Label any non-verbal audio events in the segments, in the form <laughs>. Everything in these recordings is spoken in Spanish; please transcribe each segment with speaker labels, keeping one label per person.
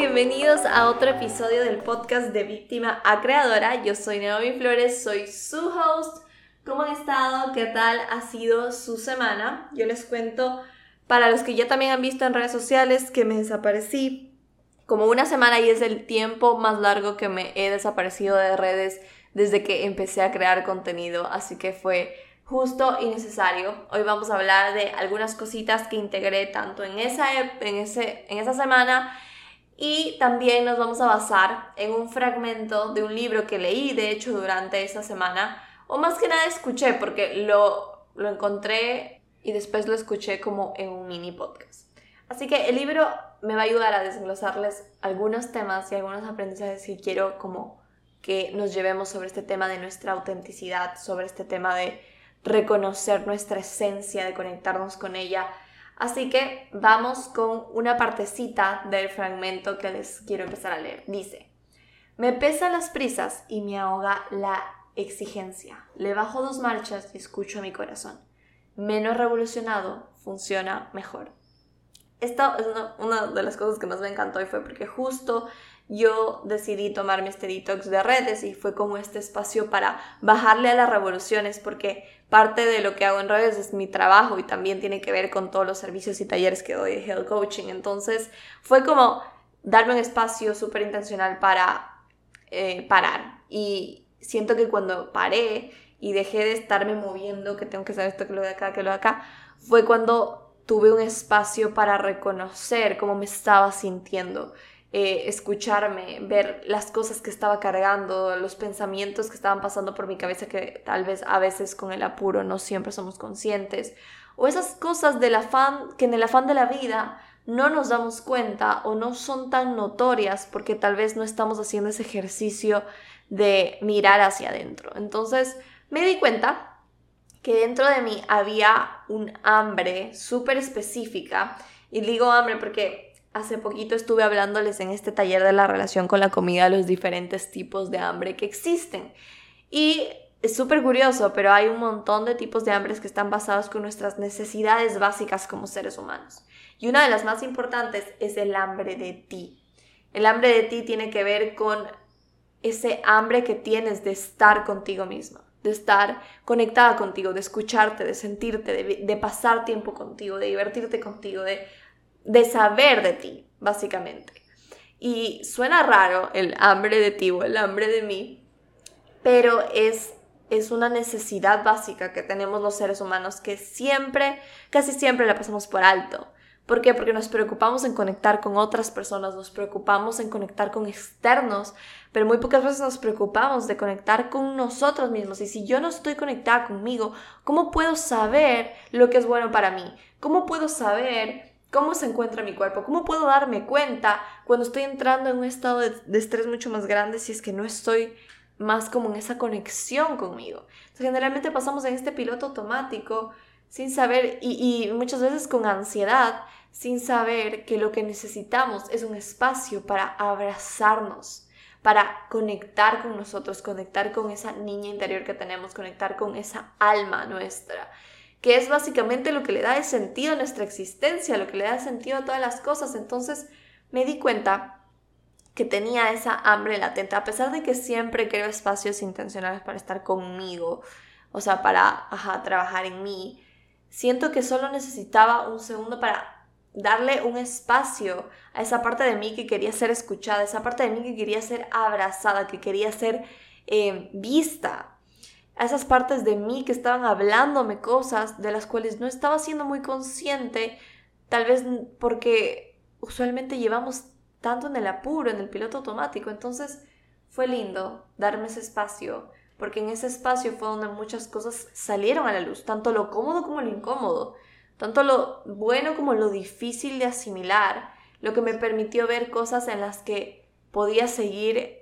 Speaker 1: bienvenidos a otro episodio del podcast de Víctima a Creadora. Yo soy Naomi Flores, soy su host. ¿Cómo han estado? ¿Qué tal ha sido su semana? Yo les cuento, para los que ya también han visto en redes sociales, que me desaparecí como una semana y es el tiempo más largo que me he desaparecido de redes desde que empecé a crear contenido. Así que fue justo y necesario. Hoy vamos a hablar de algunas cositas que integré tanto en esa, en ese, en esa semana y también nos vamos a basar en un fragmento de un libro que leí, de hecho, durante esa semana, o más que nada escuché, porque lo, lo encontré y después lo escuché como en un mini podcast. Así que el libro me va a ayudar a desglosarles algunos temas y algunos aprendizajes que quiero como que nos llevemos sobre este tema de nuestra autenticidad, sobre este tema de reconocer nuestra esencia, de conectarnos con ella. Así que vamos con una partecita del fragmento que les quiero empezar a leer. Dice, me pesan las prisas y me ahoga la exigencia. Le bajo dos marchas y escucho a mi corazón. Menos revolucionado funciona mejor. Esta es una, de las cosas que más me encantó y fue porque justo yo decidí tomarme este detox de redes y fue como este espacio para bajarle a las revoluciones porque parte de lo que hago en redes es mi trabajo y también tiene que ver con todos los servicios y talleres que doy de health coaching. Entonces fue como darme un espacio súper intencional para eh, parar y siento que cuando paré y dejé de estarme moviendo, que tengo que saber esto, que lo de acá, que lo de acá, fue cuando tuve un espacio para reconocer cómo me estaba sintiendo eh, escucharme, ver las cosas que estaba cargando, los pensamientos que estaban pasando por mi cabeza que tal vez a veces con el apuro no siempre somos conscientes, o esas cosas del afán que en el afán de la vida no nos damos cuenta o no son tan notorias porque tal vez no estamos haciendo ese ejercicio de mirar hacia adentro. Entonces me di cuenta que dentro de mí había un hambre súper específica y digo hambre porque Hace poquito estuve hablándoles en este taller de la relación con la comida los diferentes tipos de hambre que existen. Y es súper curioso, pero hay un montón de tipos de hambres que están basados con nuestras necesidades básicas como seres humanos. Y una de las más importantes es el hambre de ti. El hambre de ti tiene que ver con ese hambre que tienes de estar contigo misma, de estar conectada contigo, de escucharte, de sentirte, de, de pasar tiempo contigo, de divertirte contigo, de de saber de ti, básicamente. Y suena raro el hambre de ti o el hambre de mí, pero es, es una necesidad básica que tenemos los seres humanos que siempre, casi siempre la pasamos por alto. ¿Por qué? Porque nos preocupamos en conectar con otras personas, nos preocupamos en conectar con externos, pero muy pocas veces nos preocupamos de conectar con nosotros mismos. Y si yo no estoy conectada conmigo, ¿cómo puedo saber lo que es bueno para mí? ¿Cómo puedo saber ¿Cómo se encuentra mi cuerpo? ¿Cómo puedo darme cuenta cuando estoy entrando en un estado de, estrés mucho más grande si es que no estoy más como en esa conexión conmigo? Generalmente pasamos en este piloto automático sin saber y muchas veces con ansiedad, sin saber que lo que necesitamos es un espacio para abrazarnos, para conectar con nosotros, conectar con esa niña interior que tenemos, conectar con esa alma nuestra que es básicamente lo que le da sentido a nuestra existencia, lo que le da sentido a todas las cosas. Entonces me di cuenta que tenía esa hambre latente, a pesar de que siempre creo espacios intencionales para estar conmigo, o sea, para trabajar en mí. Siento que solo necesitaba un segundo para darle un espacio a esa parte de mí que quería ser escuchada, esa parte de mí que quería ser abrazada, que quería ser eh, vista a esas partes de mí que estaban hablándome cosas de las cuales no estaba siendo muy consciente, tal vez porque usualmente llevamos tanto en el apuro, en el piloto automático. Entonces fue lindo darme ese espacio, porque en ese espacio fue donde muchas cosas salieron a la luz, tanto lo cómodo como lo incómodo, tanto lo bueno como lo difícil de asimilar, lo que me permitió ver cosas en las que podía seguir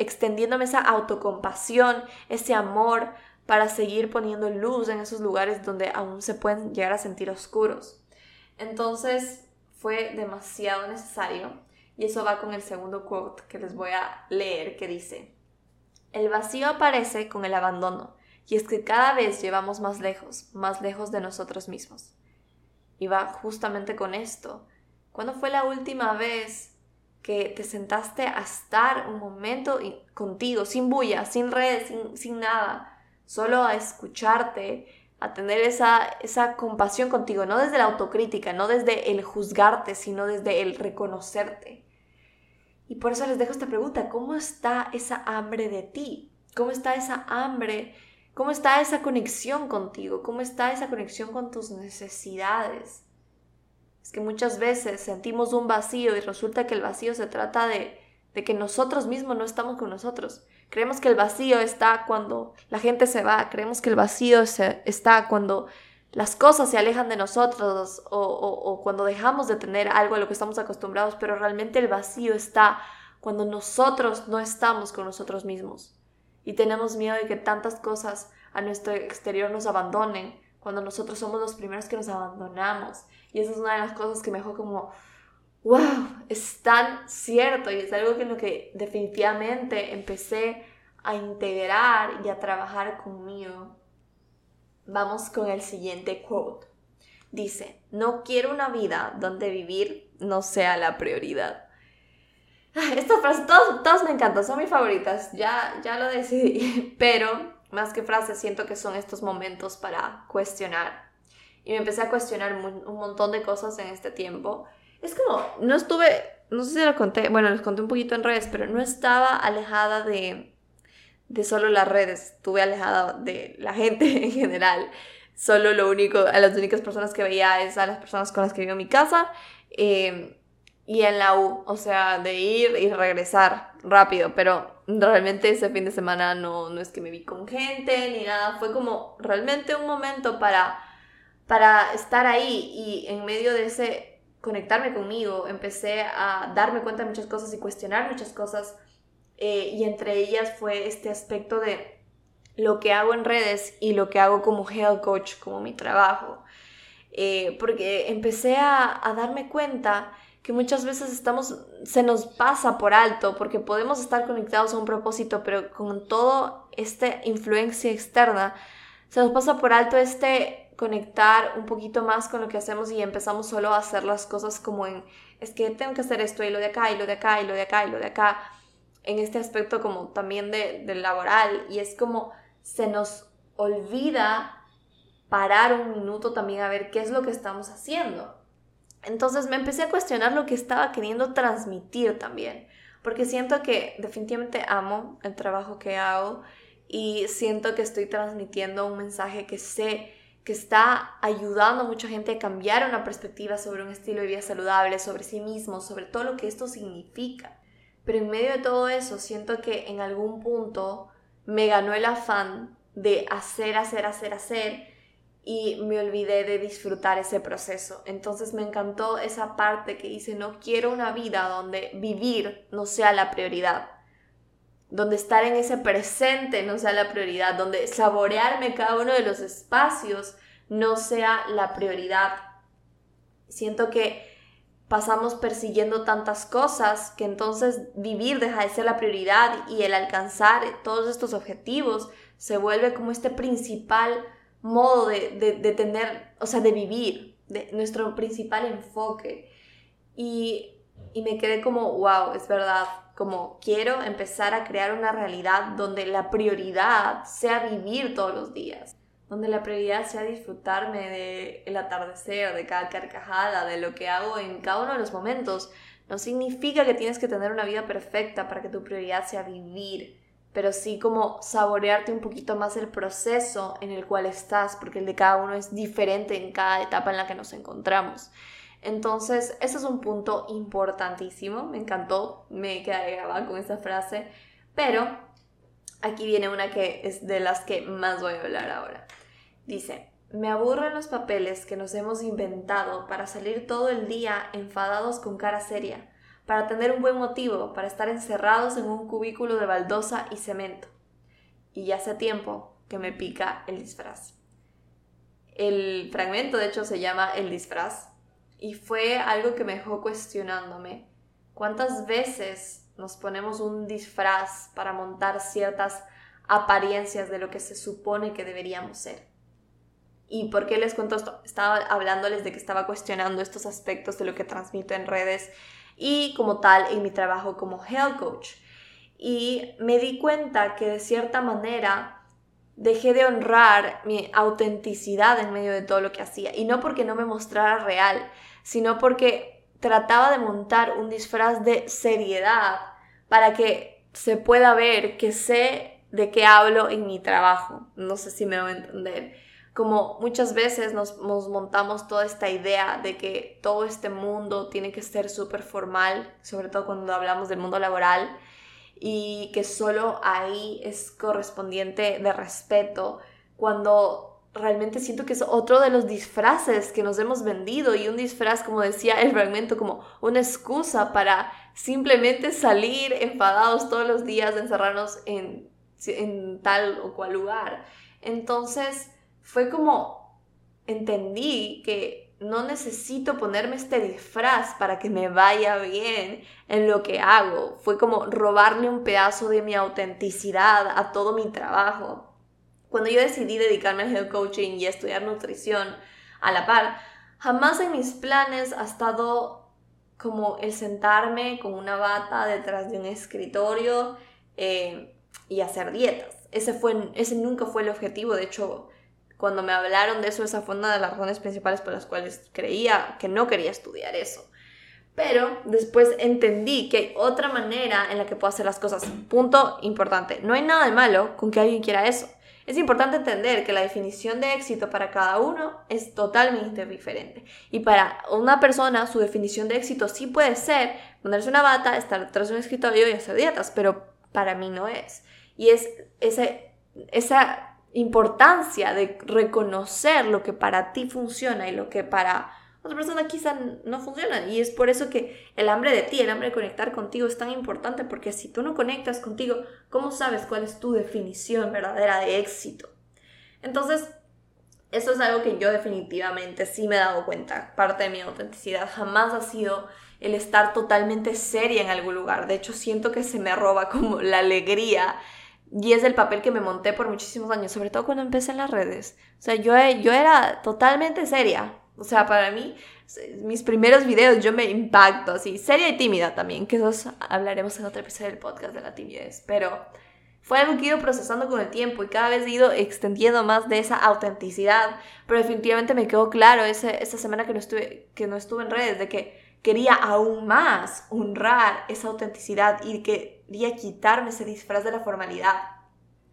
Speaker 1: extendiéndome esa autocompasión, ese amor para seguir poniendo luz en esos lugares donde aún se pueden llegar a sentir oscuros. Entonces fue demasiado necesario y eso va con el segundo quote que les voy a leer que dice, el vacío aparece con el abandono y es que cada vez llevamos más lejos, más lejos de nosotros mismos. Y va justamente con esto. ¿Cuándo fue la última vez que te sentaste a estar un momento contigo, sin bulla, sin redes, sin, sin nada, solo a escucharte, a tener esa, esa compasión contigo, no desde la autocrítica, no desde el juzgarte, sino desde el reconocerte. Y por eso les dejo esta pregunta, ¿cómo está esa hambre de ti? ¿Cómo está esa hambre? ¿Cómo está esa conexión contigo? ¿Cómo está esa conexión con tus necesidades? Es que muchas veces sentimos un vacío y resulta que el vacío se trata de, de que nosotros mismos no estamos con nosotros. Creemos que el vacío está cuando la gente se va, creemos que el vacío está cuando las cosas se alejan de nosotros o, o, cuando dejamos de tener algo a lo que estamos acostumbrados, pero realmente el vacío está cuando nosotros no estamos con nosotros mismos y tenemos miedo de que tantas cosas a nuestro exterior nos abandonen, cuando nosotros somos los primeros que nos abandonamos. Y esa es una de las cosas que me dejó como, wow, es tan cierto y es algo que lo que definitivamente empecé a integrar y a trabajar conmigo. Vamos con el siguiente quote. Dice, no quiero una vida donde vivir no sea la prioridad. Estas frases, todas, me encantan, son mis favoritas, ya, ya lo decidí, <laughs> pero más que frases siento que son estos momentos para cuestionar. Y me empecé a cuestionar un montón de cosas en este tiempo es como, no estuve, no sé si lo conté, bueno, les conté un poquito en redes, pero no estaba alejada de, de solo las redes, estuve alejada de la gente <laughs> en general. Solo lo único, a las únicas personas que veía es a las personas con las que vivo en mi casa em, y en la U, o sea, de ir y regresar rápido, pero realmente ese fin de semana no, no es que me vi con gente ni nada, fue como realmente un momento para, para estar ahí y en medio de ese conectarme conmigo, empecé a darme cuenta de muchas cosas y cuestionar muchas cosas. Eh, y entre ellas fue este aspecto de lo que hago en redes y lo que hago como health coach, como mi trabajo. Eh, porque empecé a, a, darme cuenta que muchas veces estamos, se nos pasa por alto, porque podemos estar conectados a un propósito, pero con toda esta influencia externa, se nos pasa por alto este conectar un poquito más con lo que hacemos y empezamos solo a hacer las cosas como en, es que tengo que hacer esto y lo de acá y lo de acá y lo de acá y lo de acá, en este aspecto como también de, del laboral y es como se nos olvida parar un minuto también a ver qué es lo que estamos haciendo. Entonces me empecé a cuestionar lo que estaba queriendo transmitir también, porque siento que definitivamente amo el trabajo que hago y siento que estoy transmitiendo un mensaje que sé que está ayudando a mucha gente a cambiar una perspectiva sobre un estilo de vida saludable, sobre sí mismo, sobre todo lo que esto significa. Pero en medio de todo eso, siento que en algún punto me ganó el afán de hacer, hacer, hacer, hacer y me olvidé de disfrutar ese proceso. Entonces me encantó esa parte que dice, no quiero una vida donde vivir no sea la prioridad donde estar en ese presente no sea la prioridad, donde saborearme cada uno de los espacios no sea la prioridad. Siento que pasamos persiguiendo tantas cosas que entonces vivir deja de ser la prioridad y el alcanzar todos estos objetivos se vuelve como este principal modo de, de tener, o sea, de vivir, de nuestro principal enfoque. Y, y me quedé como, wow, es verdad, como quiero empezar a crear una realidad donde la prioridad sea vivir todos los días, donde la prioridad sea disfrutarme del atardecer, de cada carcajada, de lo que hago en cada uno de los momentos. No significa que tienes que tener una vida perfecta para que tu prioridad sea vivir, pero sí como saborearte un poquito más el proceso en el cual estás, porque el de cada uno es diferente en cada etapa en la que nos encontramos. Entonces, ese es un punto importantísimo, me encantó, me quedé grabada con esa frase, pero aquí viene una que es de las que más voy a hablar ahora. Dice, me aburren los papeles que nos hemos inventado para salir todo el día enfadados con cara seria, para tener un buen motivo, para estar encerrados en un cubículo de baldosa y cemento. Y ya hace tiempo que me pica el disfraz. El fragmento, de hecho, se llama El disfraz y fue algo que me dejó cuestionándome. ¿Cuántas veces nos ponemos un disfraz para montar ciertas apariencias de lo que se supone que deberíamos ser? ¿Y por qué les cuento esto? Estaba hablándoles de que estaba cuestionando estos aspectos de lo que transmito en redes y como tal en mi trabajo como health coach. Y me di cuenta que de cierta manera dejé de honrar mi autenticidad en medio de todo lo que hacía. Y no porque no me mostrara real, sino porque trataba de montar un disfraz de seriedad para que se pueda ver que sé de qué hablo en mi trabajo. No sé si me voy a entender como muchas veces nos, montamos toda esta idea de que todo este mundo tiene que ser súper formal, sobre todo cuando hablamos del mundo laboral, y que solo ahí es correspondiente de respeto, cuando realmente siento que es otro de los disfraces que nos hemos vendido y un disfraz, como decía el fragmento, como una excusa para simplemente salir enfadados todos los días, encerrarnos en, en tal o cual lugar. Entonces, fue como entendí que no necesito ponerme este disfraz para que me vaya bien en lo que hago. Fue como robarle un pedazo de mi autenticidad a todo mi trabajo. Cuando yo decidí dedicarme al health coaching y estudiar nutrición a la par, jamás en mis planes ha estado como el sentarme con una bata detrás de un escritorio eh, y hacer dietas. Ese, fue, ese nunca fue el objetivo. De hecho, cuando me hablaron de eso, esa fue una de las razones principales por las cuales creía que no quería estudiar eso. Pero después entendí que hay otra manera en la que puedo hacer las cosas. Punto importante. No hay nada de malo con que alguien quiera eso. Es importante entender que la definición de éxito para cada uno es totalmente diferente. Y para una persona, su definición de éxito sí puede ser ponerse una bata, estar detrás de un escritorio y hacer dietas, pero para mí no es. Y es ese, esa importancia de reconocer lo que para ti funciona y lo que para otra persona quizá no funciona. Y es por eso que el hambre de ti, el hambre de conectar contigo es tan importante, porque si tú no conectas contigo, ¿cómo sabes cuál es tu definición verdadera de éxito? Entonces, eso es algo que yo definitivamente sí me he dado cuenta. Parte de mi autenticidad jamás ha sido el estar totalmente seria en algún lugar. De hecho, siento que se me roba como la alegría y es el papel que me monté por muchísimos años, sobre todo cuando empecé en las redes. O sea, yo, yo era totalmente seria. O sea, para mí, mis primeros videos yo me impacto así, seria y tímida también, que eso hablaremos en otro episodio del podcast de la timidez. Pero fue algo que he ido procesando con el tiempo y cada vez he ido extendiendo más de esa autenticidad. Pero definitivamente me quedó claro ese, esa semana que no, estuve, que no estuve en redes de que quería aún más honrar esa autenticidad y que quería quitarme ese disfraz de la formalidad.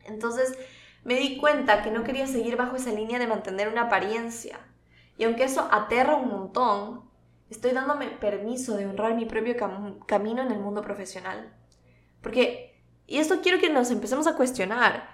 Speaker 1: Entonces me di cuenta que no quería seguir bajo esa línea de mantener una apariencia. Y aunque eso aterra un montón, estoy dándome permiso de honrar mi propio camino en el mundo profesional. Porque, y esto quiero que nos empecemos a cuestionar,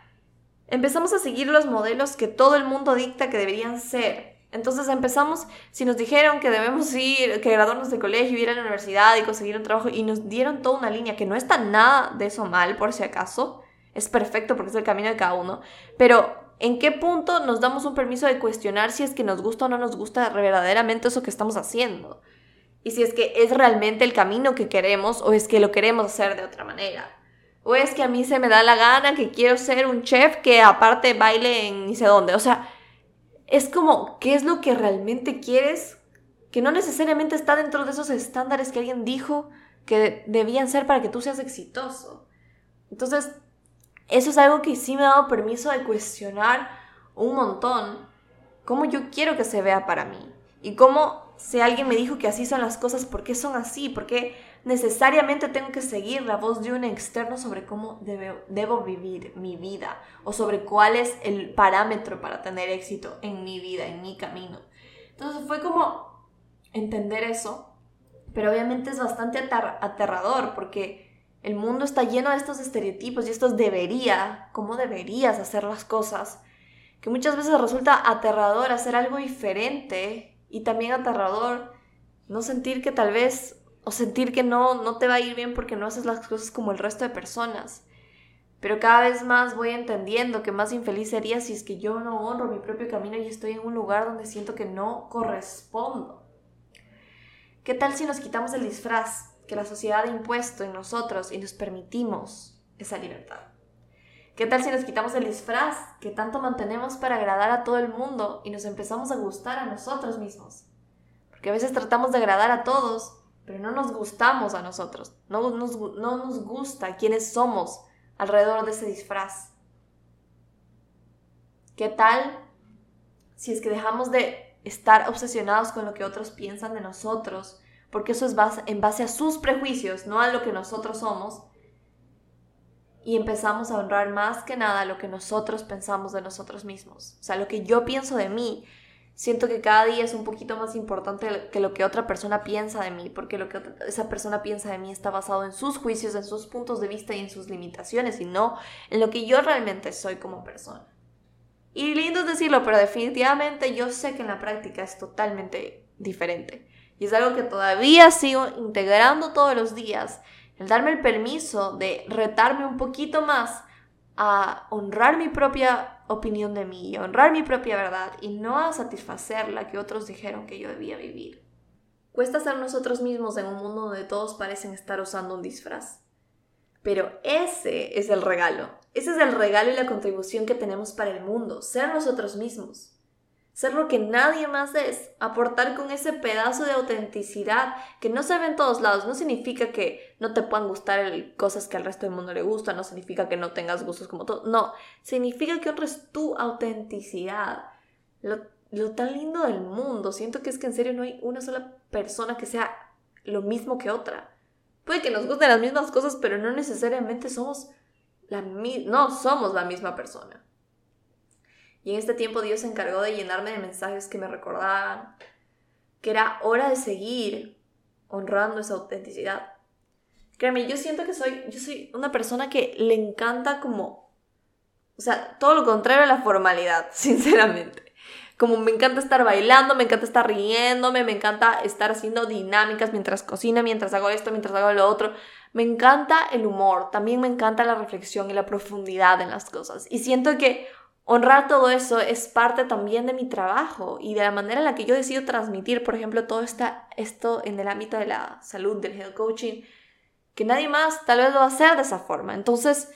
Speaker 1: empezamos a seguir los modelos que todo el mundo dicta que deberían ser entonces empezamos, si nos dijeron que debemos ir, que graduarnos de colegio, ir a la universidad y conseguir un trabajo, y nos dieron toda una línea, que no está nada de eso mal, por si acaso, es perfecto porque es el camino de cada uno, pero ¿en qué punto nos damos un permiso de cuestionar si es que nos gusta o no nos gusta verdaderamente eso que estamos haciendo? Y si es que es realmente el camino que queremos o es que lo queremos hacer de otra manera. O es que a mí se me da la gana que quiero ser un chef que aparte baile en ni sé dónde. O sea, es como, ¿qué es lo que realmente quieres? Que no necesariamente está dentro de esos estándares que alguien dijo que debían ser para que tú seas exitoso. Entonces, eso es algo que sí me ha dado permiso de cuestionar un montón cómo yo quiero que se vea para mí y cómo si alguien me dijo que así son las cosas, ¿por qué son así? ¿Por qué necesariamente tengo que seguir la voz de un externo sobre cómo debo vivir mi vida o sobre cuál es el parámetro para tener éxito en mi vida, en mi camino. Entonces fue como entender eso, pero obviamente es bastante aterrador porque el mundo está lleno de estos estereotipos y estos debería, cómo deberías hacer las cosas, que muchas veces resulta aterrador hacer algo diferente y también aterrador no sentir que tal vez o sentir que no, no te va a ir bien porque no haces las cosas como el resto de personas. Pero cada vez más voy entendiendo que más infeliz sería si es que yo no honro mi propio camino y estoy en un lugar donde siento que no correspondo. ¿Qué tal si nos quitamos el disfraz que la sociedad ha impuesto en nosotros y nos permitimos esa libertad? ¿Qué tal si nos quitamos el disfraz que tanto mantenemos para agradar a todo el mundo y nos empezamos a gustar a nosotros mismos? Porque a veces tratamos de agradar a todos pero no nos gustamos a nosotros, no nos, no nos gusta quiénes somos alrededor de ese disfraz. ¿Qué tal si es que dejamos de estar obsesionados con lo que otros piensan de nosotros? Porque eso es en base a sus prejuicios, no a lo que nosotros somos. Y empezamos a honrar más que nada lo que nosotros pensamos de nosotros mismos. O sea, lo que yo pienso de mí siento que cada día es un poquito más importante que lo que otra persona piensa de mí, porque lo que esa persona piensa de mí está basado en sus juicios, en sus puntos de vista y en sus limitaciones, y no en lo que yo realmente soy como persona. Y lindo es decirlo, pero definitivamente yo sé que en la práctica es totalmente diferente. Y es algo que todavía sigo integrando todos los días, el darme el permiso de retarme un poquito más a honrar mi propia opinión de mí, honrar mi propia verdad y no a satisfacer la que otros dijeron que yo debía vivir. Cuesta ser nosotros mismos en un mundo donde todos parecen estar usando un disfraz. Pero ese es el regalo. Ese es el regalo y la contribución que tenemos para el mundo, ser nosotros mismos ser lo que nadie más es, aportar con ese pedazo de autenticidad que no se ve en todos lados. No significa que no te puedan gustar cosas que al resto del mundo le gustan, no significa que no tengas gustos como todos, no, significa que honres tu autenticidad. Lo, lo tan lindo del mundo, siento que es que en serio no hay una sola persona que sea lo mismo que otra. Puede que nos gusten las mismas cosas, pero no necesariamente somos la no somos la misma persona. Y en este tiempo Dios se encargó de llenarme de mensajes que me recordaban que era hora de seguir honrando esa autenticidad. Créeme, yo siento que soy, yo soy una persona que le encanta como, o sea, todo lo contrario a la formalidad, <laughs> sinceramente. Como me encanta estar bailando, me encanta estar riéndome, me encanta estar haciendo dinámicas mientras cocina, mientras hago esto, mientras hago lo otro. Me encanta el humor, también me encanta la reflexión y la profundidad en las cosas. Y siento que honrar todo eso es parte también de mi trabajo y de la manera en la que yo decido transmitir, por ejemplo, todo esta, esto en el ámbito de la salud, del health coaching, que nadie más tal vez lo va a hacer de esa forma. Entonces,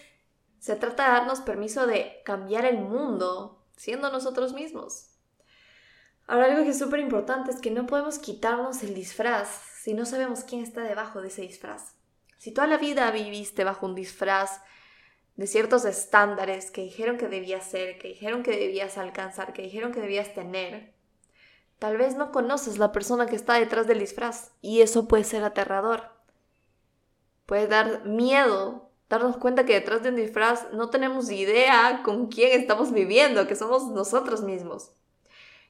Speaker 1: se trata de darnos permiso de cambiar el mundo siendo nosotros mismos. Ahora, algo que es súper importante es que no podemos quitarnos el disfraz si no sabemos quién está debajo de ese disfraz. Si toda la vida viviste bajo un disfraz de ciertos estándares que dijeron que debías ser, que dijeron que debías alcanzar, que dijeron que debías tener, tal vez no conoces la persona que está detrás del disfraz y eso puede ser aterrador. Puede dar miedo darnos cuenta que detrás de un disfraz no tenemos idea con quién estamos viviendo, que somos nosotros mismos.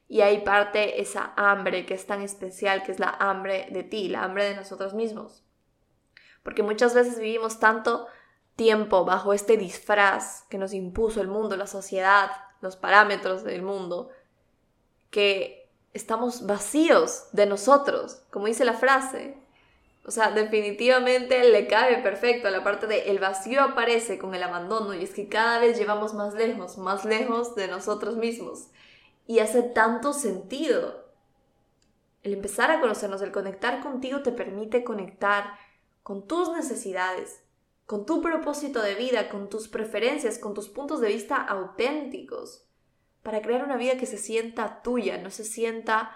Speaker 1: Y ahí parte esa hambre que es tan especial, que es la hambre de ti, la hambre de nosotros mismos. Porque muchas veces vivimos tanto tiempo bajo este disfraz que nos impuso el mundo, la sociedad, los parámetros del mundo, que estamos vacíos de nosotros, como dice la frase. O sea, definitivamente le cabe perfecto a la parte de el vacío aparece con el abandono y es que cada vez llevamos más lejos, más lejos de nosotros mismos. Y hace tanto sentido. El empezar a conocernos, el conectar contigo te permite conectar con tus necesidades, con tu propósito de vida, con tus preferencias, con tus puntos de vista auténticos, para crear una vida que se sienta tuya, no se sienta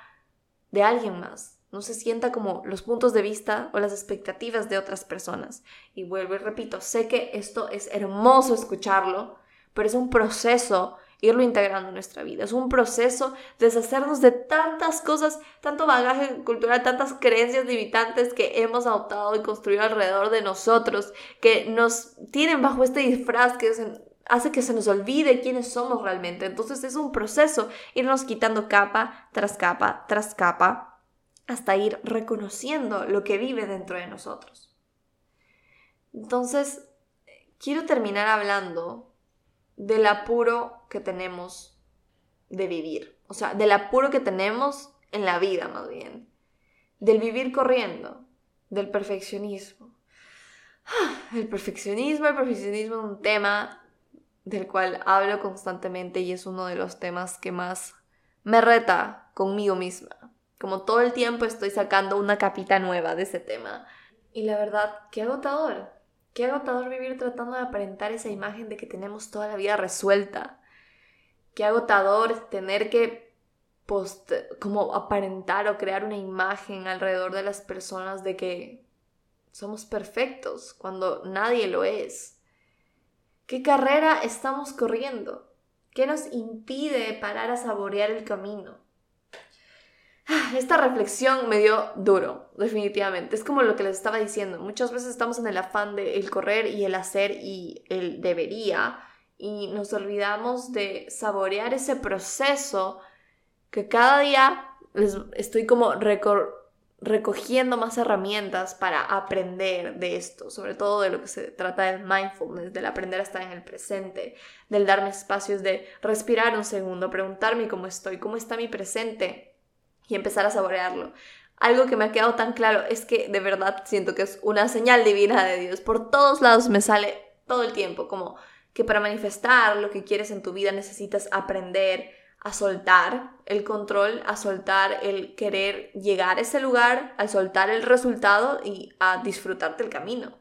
Speaker 1: de alguien más, no se sienta como los puntos de vista o las expectativas de otras personas. Y vuelvo y repito, sé que esto es hermoso escucharlo, pero es un proceso irlo integrando en nuestra vida. Es un proceso deshacernos de tantas cosas, tanto bagaje cultural, tantas creencias limitantes que hemos adoptado y construido alrededor de nosotros, que nos tienen bajo este disfraz que hace que se nos olvide quiénes somos realmente. Entonces es un proceso irnos quitando capa tras capa tras capa hasta ir reconociendo lo que vive dentro de nosotros. Entonces, quiero terminar hablando del apuro que tenemos de vivir. O sea, del apuro que tenemos en la vida más bien. Del vivir corriendo, del perfeccionismo. <sighs> El perfeccionismo, el perfeccionismo es un tema del cual hablo constantemente y es uno de los temas que más me reta conmigo misma. Como todo el tiempo estoy sacando una capita nueva de ese tema. Y la verdad, qué agotador. Qué agotador vivir tratando de aparentar esa imagen de que tenemos toda la vida resuelta. Qué agotador tener que post, como aparentar o crear una imagen alrededor de las personas de que somos perfectos cuando nadie lo es. ¿Qué carrera estamos corriendo? ¿Qué nos impide parar a saborear el camino? Ah, esta reflexión me dio duro, definitivamente. Es como lo que les estaba diciendo. Muchas veces estamos en el afán de el correr y el hacer y el debería y nos olvidamos de saborear ese proceso que cada día les estoy como recogiendo más herramientas para aprender de esto, sobre todo de lo que se trata del mindfulness, del aprender a estar en el presente, del darme espacios de respirar un segundo, preguntarme cómo estoy, cómo está mi presente y empezar a saborearlo. Algo que me ha quedado tan claro es que de verdad siento que es una señal divina de Dios. Por todos lados me sale todo el tiempo como que para manifestar lo que quieres en tu vida necesitas aprender a soltar el control, a soltar el querer llegar a ese lugar, a soltar el resultado y a disfrutarte el camino.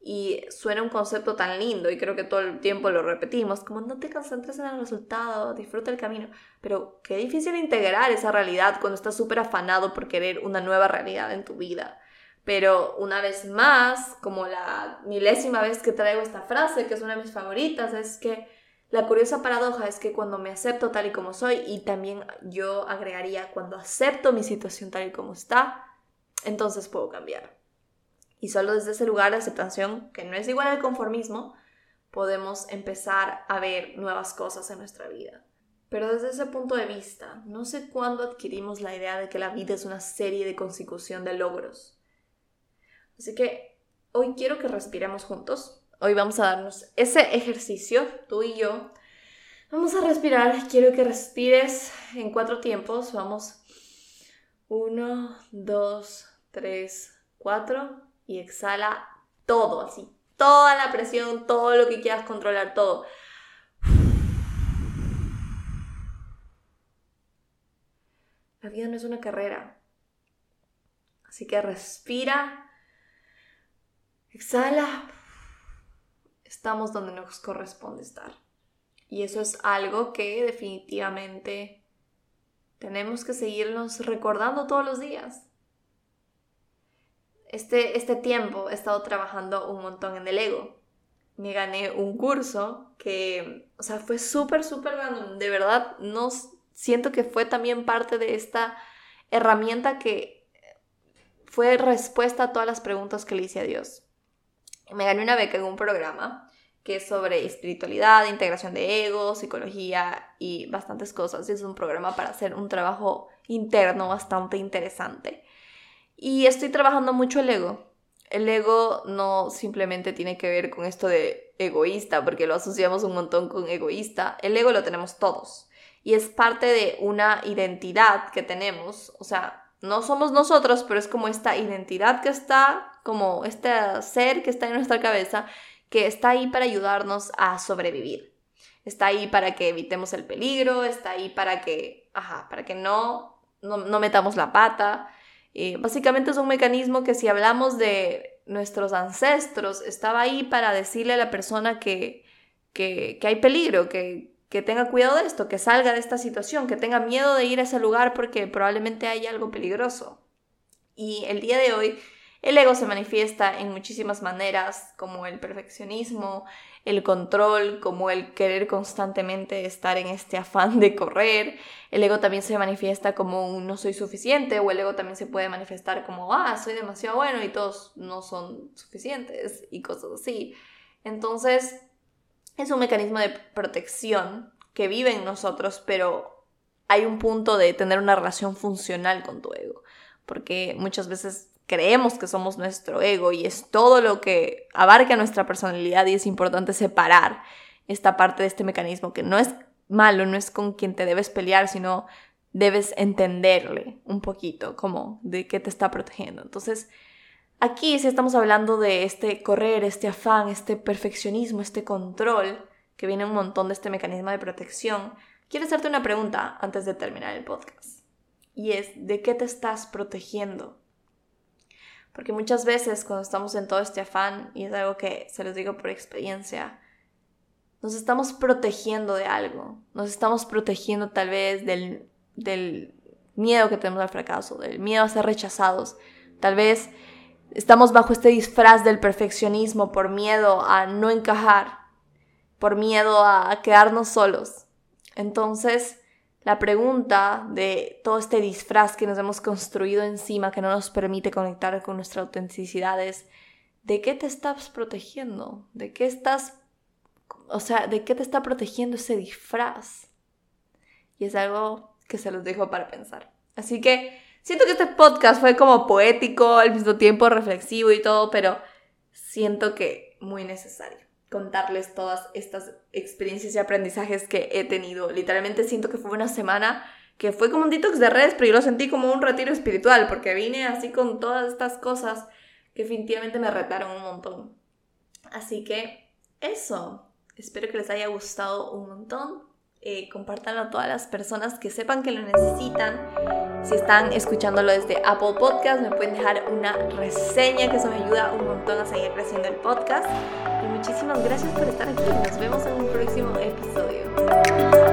Speaker 1: Y suena un concepto tan lindo y creo que todo el tiempo lo repetimos, como no te concentres en el resultado, disfruta el camino. Pero qué difícil integrar esa realidad cuando estás súper afanado por querer una nueva realidad en tu vida. Pero una vez más, como la milésima vez que traigo esta frase, que es una de mis favoritas, es que la curiosa paradoja es que cuando me acepto tal y como soy, y también yo agregaría cuando acepto mi situación tal y como está, entonces puedo cambiar. Y solo desde ese lugar de aceptación, que no es igual al conformismo, podemos empezar a ver nuevas cosas en nuestra vida. Pero desde ese punto de vista, no sé cuándo adquirimos la idea de que la vida es una serie de consecución de logros Así que hoy quiero que respiremos juntos. Hoy vamos a darnos ese ejercicio, tú y yo. Vamos a respirar. Quiero que respires en cuatro tiempos. Vamos. Uno, dos, tres, cuatro. Y exhala todo, así. Toda la presión, todo lo que quieras controlar, todo. La vida no es una carrera. Así que respira Exhala. Estamos donde nos corresponde estar. Y eso es algo que definitivamente tenemos que seguirnos recordando todos los días. Este, este tiempo he estado trabajando un montón en el ego. Me gané un curso que, o sea, fue súper, súper De verdad, no siento que fue también parte de esta herramienta que fue respuesta a todas las preguntas que le hice a Dios me gané una beca en un programa que es sobre espiritualidad, integración de ego, psicología y bastantes cosas. Es un programa para hacer un trabajo interno bastante interesante. Y estoy trabajando mucho el ego. El ego no simplemente tiene que ver con esto de egoísta, porque lo asociamos un montón con egoísta. El ego lo tenemos todos. Y es parte de una identidad que tenemos. O sea, no somos nosotros, pero es como esta identidad que está, como este ser que está en nuestra cabeza, que está ahí para ayudarnos a sobrevivir. Está ahí para que evitemos el peligro, está ahí para que, ajá, para que no, no, metamos la pata. Eh, básicamente es un mecanismo que si hablamos de nuestros ancestros, estaba ahí para decirle a la persona que, que, hay peligro, que, que tenga cuidado de esto, que salga de esta situación, que tenga miedo de ir a ese lugar porque probablemente hay algo peligroso. Y el día de hoy el ego se manifiesta en muchísimas maneras, como el perfeccionismo, el control, como el querer constantemente estar en este afán de correr. El ego también se manifiesta como no soy suficiente o el ego también se puede manifestar como ah, soy demasiado bueno y todos no son suficientes y cosas así. Entonces, es un mecanismo de protección que vive en nosotros, pero hay un punto de tener una relación funcional con tu ego, porque muchas veces creemos que somos nuestro ego y es todo lo que abarca nuestra personalidad y es importante separar esta parte de este mecanismo que no es malo, no es con quien te debes pelear, sino debes entenderle un poquito como de qué te está protegiendo. Entonces, Aquí si estamos hablando de este correr, este afán, este perfeccionismo, este control, que viene un montón de este mecanismo de protección. Quiero hacerte una pregunta antes de terminar el podcast. Y es, ¿de qué te estás protegiendo? Porque muchas veces cuando estamos en todo este afán, y es algo que se los digo por experiencia, nos estamos protegiendo de algo. Nos estamos protegiendo tal vez del del miedo que tenemos al fracaso, del miedo a ser rechazados. Tal vez estamos bajo este disfraz del perfeccionismo por miedo a no encajar, por miedo a quedarnos solos. Entonces, la pregunta de todo este disfraz que nos hemos construido encima que no nos permite conectar con nuestra autenticidad es, ¿de qué te estás protegiendo? ¿De qué estás, o sea, de qué te está protegiendo ese disfraz? Y es algo que se los dejo para pensar. Así que siento que este podcast fue como poético, al mismo tiempo reflexivo y todo, pero siento que muy necesario contarles todas estas experiencias y aprendizajes que he tenido. Literalmente siento que fue una semana que fue como un detox de redes, pero yo lo sentí como un retiro espiritual, porque vine así con todas estas cosas que definitivamente me retaron un montón. Así que eso, espero que les haya gustado un montón. Eh, a todas las personas que sepan que lo necesitan. Si están escuchándolo desde Apple Podcast, me pueden dejar una reseña, que eso me ayuda un montón a seguir creciendo el podcast. Y muchísimas gracias por estar aquí. Nos vemos en un próximo episodio.